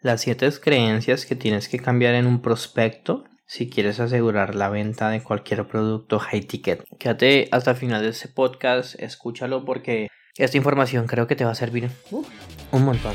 las siete creencias que tienes que cambiar en un prospecto si quieres asegurar la venta de cualquier producto high ticket. Quédate hasta el final de este podcast, escúchalo porque esta información creo que te va a servir un montón.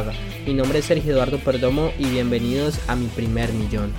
Mi nombre es Sergio Eduardo Perdomo y bienvenidos a mi primer millón.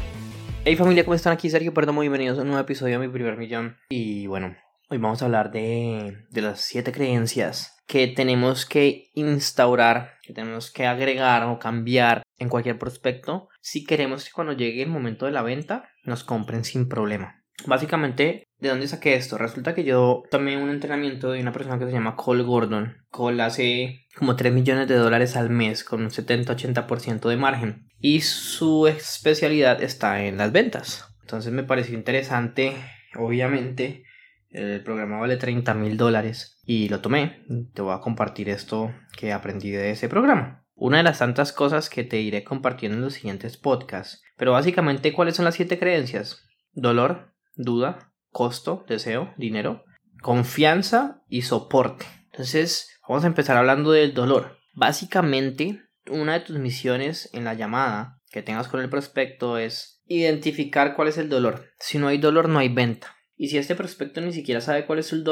Hey familia, ¿cómo están? Aquí Sergio Perdomo, bienvenidos a un nuevo episodio de mi primer millón. Y bueno, hoy vamos a hablar de, de las siete creencias que tenemos que instaurar, que tenemos que agregar o cambiar en cualquier prospecto si queremos que cuando llegue el momento de la venta nos compren sin problema. Básicamente, ¿de dónde saqué esto? Resulta que yo tomé un entrenamiento de una persona que se llama Cole Gordon. Cole hace como 3 millones de dólares al mes con un 70-80% de margen. Y su especialidad está en las ventas. Entonces me pareció interesante, obviamente. El programa vale 30 mil dólares y lo tomé. Te voy a compartir esto que aprendí de ese programa. Una de las tantas cosas que te iré compartiendo en los siguientes podcasts. Pero básicamente, ¿cuáles son las siete creencias? Dolor, duda, costo, deseo, dinero, confianza y soporte. Entonces, vamos a empezar hablando del dolor. Básicamente, una de tus misiones en la llamada que tengas con el prospecto es identificar cuál es el dolor. Si no hay dolor, no hay venta. Y si este prospecto ni siquiera sabe cuál es su,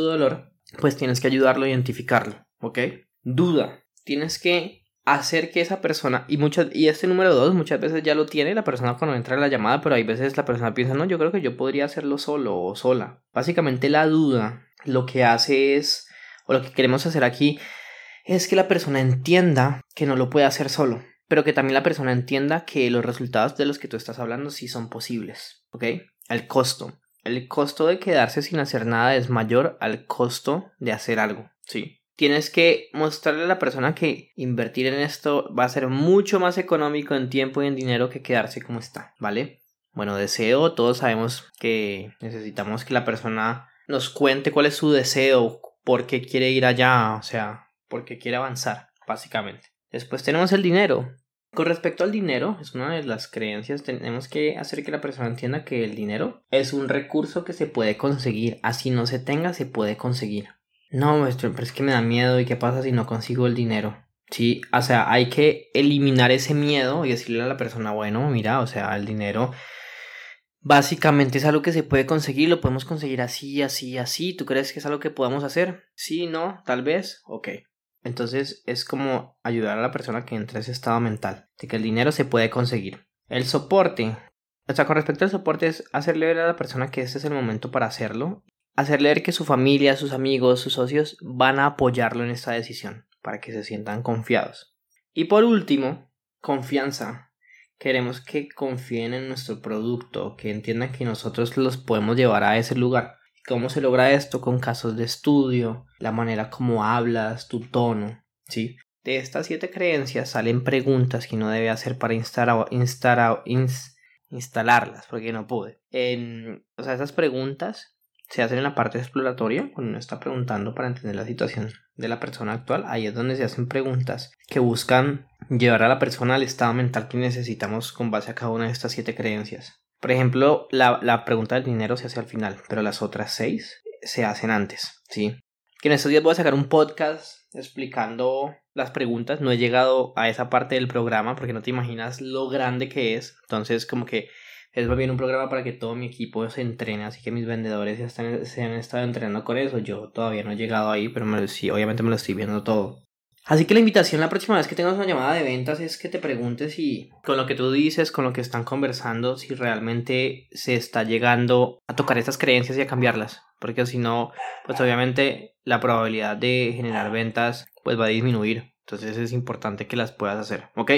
dolor, pues tienes que ayudarlo a identificarlo. ¿Ok? Duda. Tienes que hacer que esa persona, y muchas, y este número dos muchas veces ya lo tiene la persona cuando entra en la llamada, pero hay veces la persona piensa, no, yo creo que yo podría hacerlo solo o sola. Básicamente la duda lo que hace es, o lo que queremos hacer aquí, es que la persona entienda que no lo puede hacer solo, pero que también la persona entienda que los resultados de los que tú estás hablando sí son posibles, ¿ok? El costo. El costo de quedarse sin hacer nada es mayor al costo de hacer algo, ¿sí? Tienes que mostrarle a la persona que invertir en esto va a ser mucho más económico en tiempo y en dinero que quedarse como está, ¿vale? Bueno, deseo, todos sabemos que necesitamos que la persona nos cuente cuál es su deseo, por qué quiere ir allá, o sea, por qué quiere avanzar, básicamente. Después tenemos el dinero. Con respecto al dinero, es una de las creencias, tenemos que hacer que la persona entienda que el dinero es un recurso que se puede conseguir, así no se tenga, se puede conseguir. No, pero es que me da miedo y qué pasa si no consigo el dinero. Sí, o sea, hay que eliminar ese miedo y decirle a la persona, bueno, mira, o sea, el dinero básicamente es algo que se puede conseguir, lo podemos conseguir así, así, así. ¿Tú crees que es algo que podamos hacer? Sí, no, tal vez, ok. Entonces es como ayudar a la persona que entre ese estado mental, de que el dinero se puede conseguir. El soporte. O sea, con respecto al soporte es hacerle ver a la persona que este es el momento para hacerlo hacerle ver que su familia, sus amigos, sus socios van a apoyarlo en esta decisión para que se sientan confiados. Y por último, confianza. Queremos que confíen en nuestro producto, que entiendan que nosotros los podemos llevar a ese lugar. ¿Cómo se logra esto? Con casos de estudio, la manera como hablas, tu tono, ¿sí? De estas siete creencias salen preguntas que uno debe hacer para instalar, instalarlas, porque no pude. En, o sea, esas preguntas se hacen en la parte exploratoria, cuando uno está preguntando para entender la situación de la persona actual, ahí es donde se hacen preguntas que buscan llevar a la persona al estado mental que necesitamos con base a cada una de estas siete creencias. Por ejemplo, la, la pregunta del dinero se hace al final, pero las otras seis se hacen antes, ¿sí? Que en estos días voy a sacar un podcast explicando las preguntas. No he llegado a esa parte del programa porque no te imaginas lo grande que es. Entonces, como que es bien un programa para que todo mi equipo se entrene, así que mis vendedores ya están, se han estado entrenando con eso. Yo todavía no he llegado ahí, pero sí, obviamente me lo estoy viendo todo. Así que la invitación la próxima vez que tengas una llamada de ventas es que te preguntes si con lo que tú dices, con lo que están conversando, si realmente se está llegando a tocar estas creencias y a cambiarlas. Porque si no, pues obviamente la probabilidad de generar ventas pues va a disminuir. Entonces es importante que las puedas hacer, ¿ok?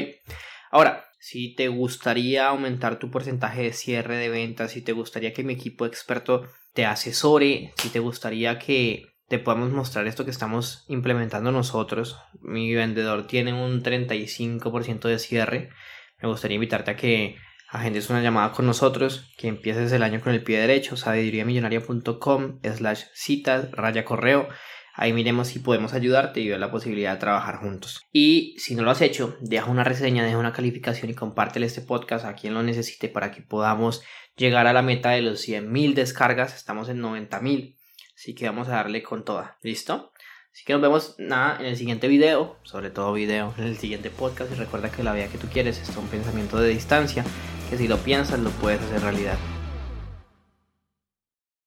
Ahora, si te gustaría aumentar tu porcentaje de cierre de ventas, si te gustaría que mi equipo experto te asesore, si te gustaría que te podamos mostrar esto que estamos implementando nosotros. Mi vendedor tiene un 35% de cierre. Me gustaría invitarte a que agendes una llamada con nosotros, que empieces el año con el pie derecho, sabeduriamillonaria.com slash citas, raya correo. Ahí miremos si podemos ayudarte y ver la posibilidad de trabajar juntos. Y si no lo has hecho, deja una reseña, deja una calificación y compártele este podcast a quien lo necesite para que podamos llegar a la meta de los 100.000 descargas. Estamos en 90.000. Así que vamos a darle con toda. ¿Listo? Así que nos vemos nada en el siguiente video, sobre todo video, en el siguiente podcast. Y recuerda que la vida que tú quieres es un pensamiento de distancia, que si lo piensas lo puedes hacer realidad.